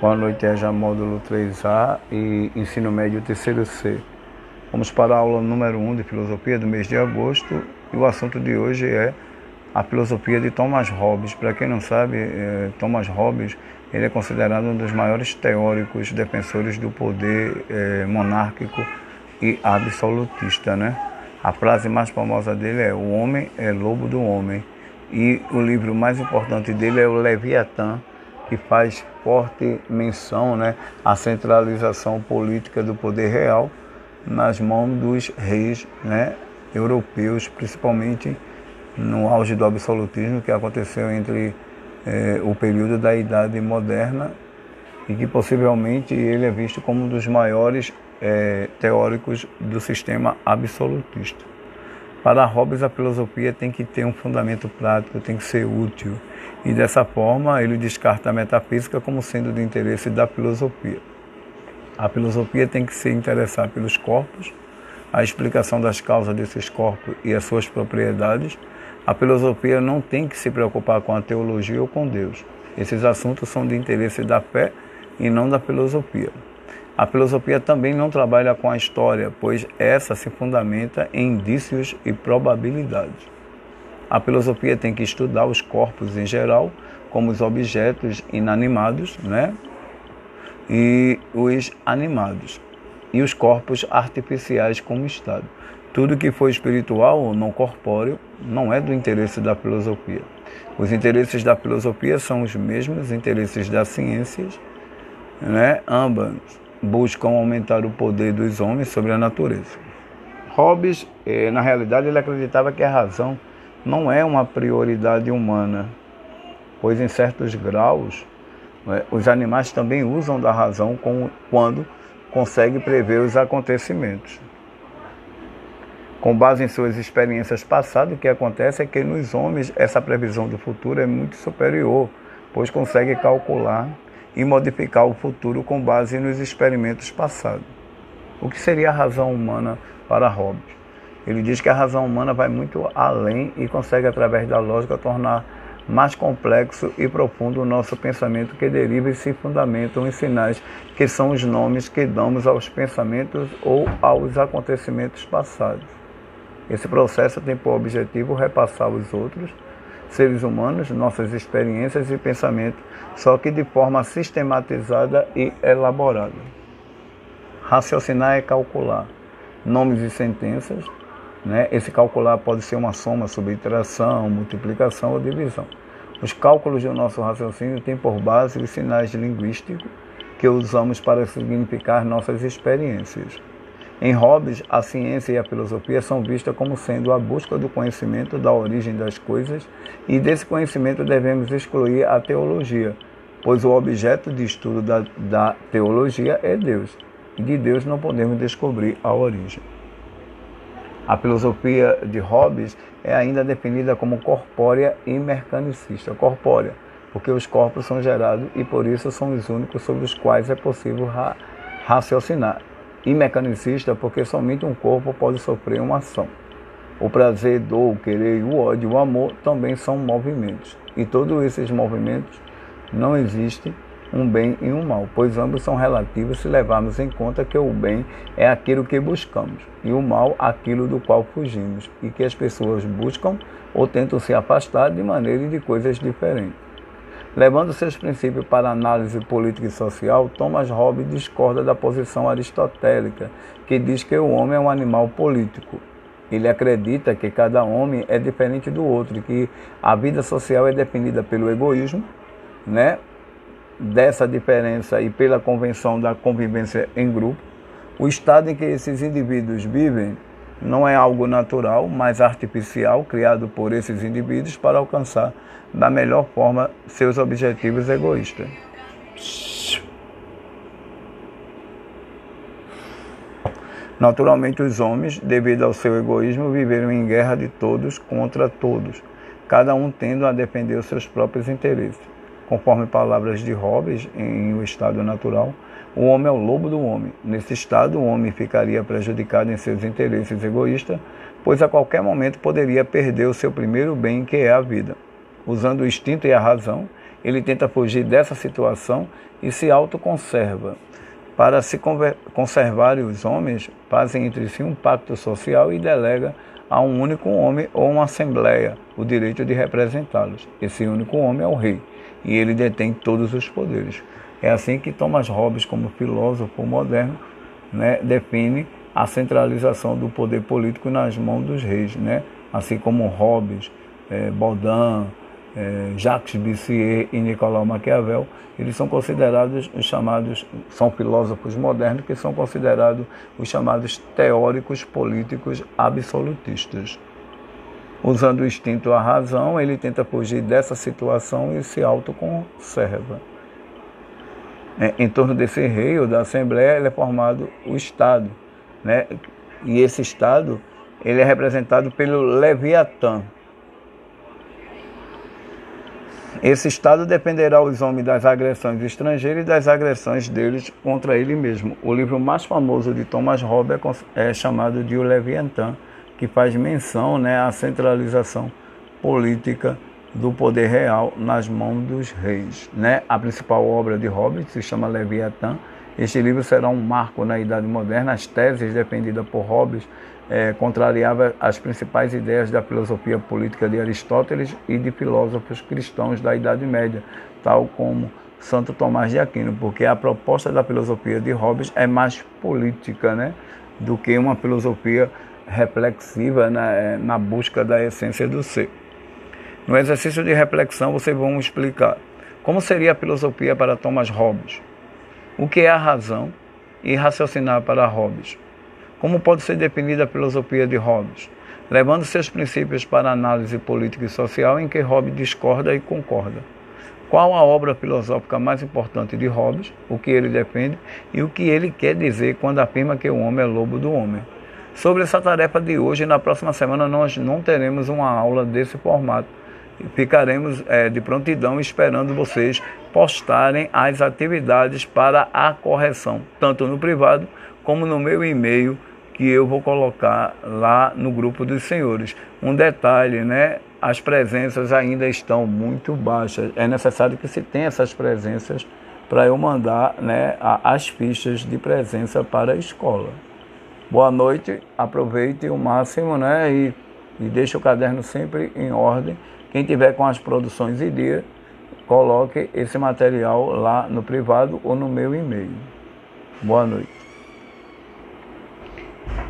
Boa noite, EJA Módulo 3A e Ensino Médio terceiro C. Vamos para a aula número 1 de Filosofia do mês de agosto e o assunto de hoje é a filosofia de Thomas Hobbes. Para quem não sabe, é, Thomas Hobbes ele é considerado um dos maiores teóricos defensores do poder é, monárquico e absolutista. Né? A frase mais famosa dele é O homem é lobo do homem. E o livro mais importante dele é o Leviatã, que faz forte menção né, à centralização política do poder real nas mãos dos reis né, europeus, principalmente no auge do absolutismo que aconteceu entre eh, o período da Idade Moderna e que possivelmente ele é visto como um dos maiores eh, teóricos do sistema absolutista. Para Hobbes, a filosofia tem que ter um fundamento prático, tem que ser útil. E dessa forma, ele descarta a metafísica como sendo de interesse da filosofia. A filosofia tem que se interessar pelos corpos, a explicação das causas desses corpos e as suas propriedades. A filosofia não tem que se preocupar com a teologia ou com Deus. Esses assuntos são de interesse da fé e não da filosofia. A filosofia também não trabalha com a história, pois essa se fundamenta em indícios e probabilidades. A filosofia tem que estudar os corpos em geral, como os objetos inanimados, né? E os animados, e os corpos artificiais como estado. Tudo que for espiritual ou não corpóreo não é do interesse da filosofia. Os interesses da filosofia são os mesmos interesses das ciências, né? ambas buscam aumentar o poder dos homens sobre a natureza. Hobbes, eh, na realidade, ele acreditava que a razão não é uma prioridade humana, pois em certos graus né, os animais também usam da razão quando conseguem prever os acontecimentos. Com base em suas experiências passadas, o que acontece é que nos homens essa previsão do futuro é muito superior, pois consegue calcular e modificar o futuro com base nos experimentos passados. O que seria a razão humana para Hobbes? Ele diz que a razão humana vai muito além e consegue, através da lógica, tornar mais complexo e profundo o nosso pensamento que deriva e se fundamentam em sinais que são os nomes que damos aos pensamentos ou aos acontecimentos passados. Esse processo tem por objetivo repassar aos outros seres humanos nossas experiências e pensamentos, só que de forma sistematizada e elaborada. Raciocinar é calcular nomes e sentenças. Né? Esse calcular pode ser uma soma, subtração, multiplicação ou divisão. Os cálculos do nosso raciocínio têm por base os sinais linguísticos que usamos para significar nossas experiências. Em Hobbes, a ciência e a filosofia são vistas como sendo a busca do conhecimento da origem das coisas, e desse conhecimento devemos excluir a teologia, pois o objeto de estudo da, da teologia é Deus, e de Deus não podemos descobrir a origem. A filosofia de Hobbes é ainda definida como corpórea e mecanicista. Corpórea, porque os corpos são gerados e por isso são os únicos sobre os quais é possível ra raciocinar e mecanicista porque somente um corpo pode sofrer uma ação. O prazer, dor, o querer, o ódio, o amor também são movimentos. E todos esses movimentos não existem um bem e um mal, pois ambos são relativos se levarmos em conta que o bem é aquilo que buscamos e o mal aquilo do qual fugimos, e que as pessoas buscam ou tentam se afastar de maneira e de coisas diferentes. Levando seus princípios para análise política e social, Thomas Hobbes discorda da posição aristotélica, que diz que o homem é um animal político. Ele acredita que cada homem é diferente do outro que a vida social é definida pelo egoísmo, né? Dessa diferença e pela convenção da convivência em grupo. O estado em que esses indivíduos vivem não é algo natural, mas artificial, criado por esses indivíduos para alcançar da melhor forma seus objetivos egoístas. Naturalmente, os homens, devido ao seu egoísmo, viveram em guerra de todos contra todos, cada um tendo a defender os seus próprios interesses. Conforme palavras de Hobbes, em O Estado Natural, o homem é o lobo do homem. Nesse estado, o homem ficaria prejudicado em seus interesses egoístas, pois a qualquer momento poderia perder o seu primeiro bem, que é a vida. Usando o instinto e a razão, ele tenta fugir dessa situação e se autoconserva. Para se conservarem os homens, fazem entre si um pacto social e delega a um único homem ou uma assembleia o direito de representá-los. Esse único homem é o rei e ele detém todos os poderes. É assim que Thomas Hobbes, como filósofo moderno, né, define a centralização do poder político nas mãos dos reis, né? assim como Hobbes, eh, Baudin, eh, Jacques Bissier e Nicolau Maquiavel, eles são considerados os chamados, são filósofos modernos que são considerados os chamados teóricos políticos absolutistas. Usando o instinto à razão, ele tenta fugir dessa situação e se autoconserva. É, em torno desse rei ou da Assembleia, é formado o Estado. Né? E esse Estado ele é representado pelo Leviatã. Esse Estado dependerá os homens das agressões estrangeiras e das agressões deles contra ele mesmo. O livro mais famoso de Thomas Hobbes é, é chamado de O Leviatã, que faz menção né, à centralização política do poder real nas mãos dos reis. Né? A principal obra de Hobbes se chama Leviatã. Este livro será um marco na Idade Moderna. As teses defendidas por Hobbes é, contrariava as principais ideias da filosofia política de Aristóteles e de filósofos cristãos da Idade Média, tal como Santo Tomás de Aquino, porque a proposta da filosofia de Hobbes é mais política né, do que uma filosofia reflexiva na, é, na busca da essência do ser. No exercício de reflexão, vocês vão explicar como seria a filosofia para Thomas Hobbes, o que é a razão e raciocinar para Hobbes, como pode ser definida a filosofia de Hobbes, levando seus princípios para a análise política e social em que Hobbes discorda e concorda. Qual a obra filosófica mais importante de Hobbes, o que ele defende? E o que ele quer dizer quando afirma que o homem é lobo do homem. Sobre essa tarefa de hoje, na próxima semana nós não teremos uma aula desse formato ficaremos é, de prontidão esperando vocês postarem as atividades para a correção, tanto no privado como no meu e-mail que eu vou colocar lá no grupo dos senhores. Um detalhe, né? As presenças ainda estão muito baixas. É necessário que se tenha essas presenças para eu mandar né, as fichas de presença para a escola. Boa noite, aproveite o máximo né, e, e deixe o caderno sempre em ordem quem tiver com as produções em dia, coloque esse material lá no privado ou no meu e-mail. Boa noite.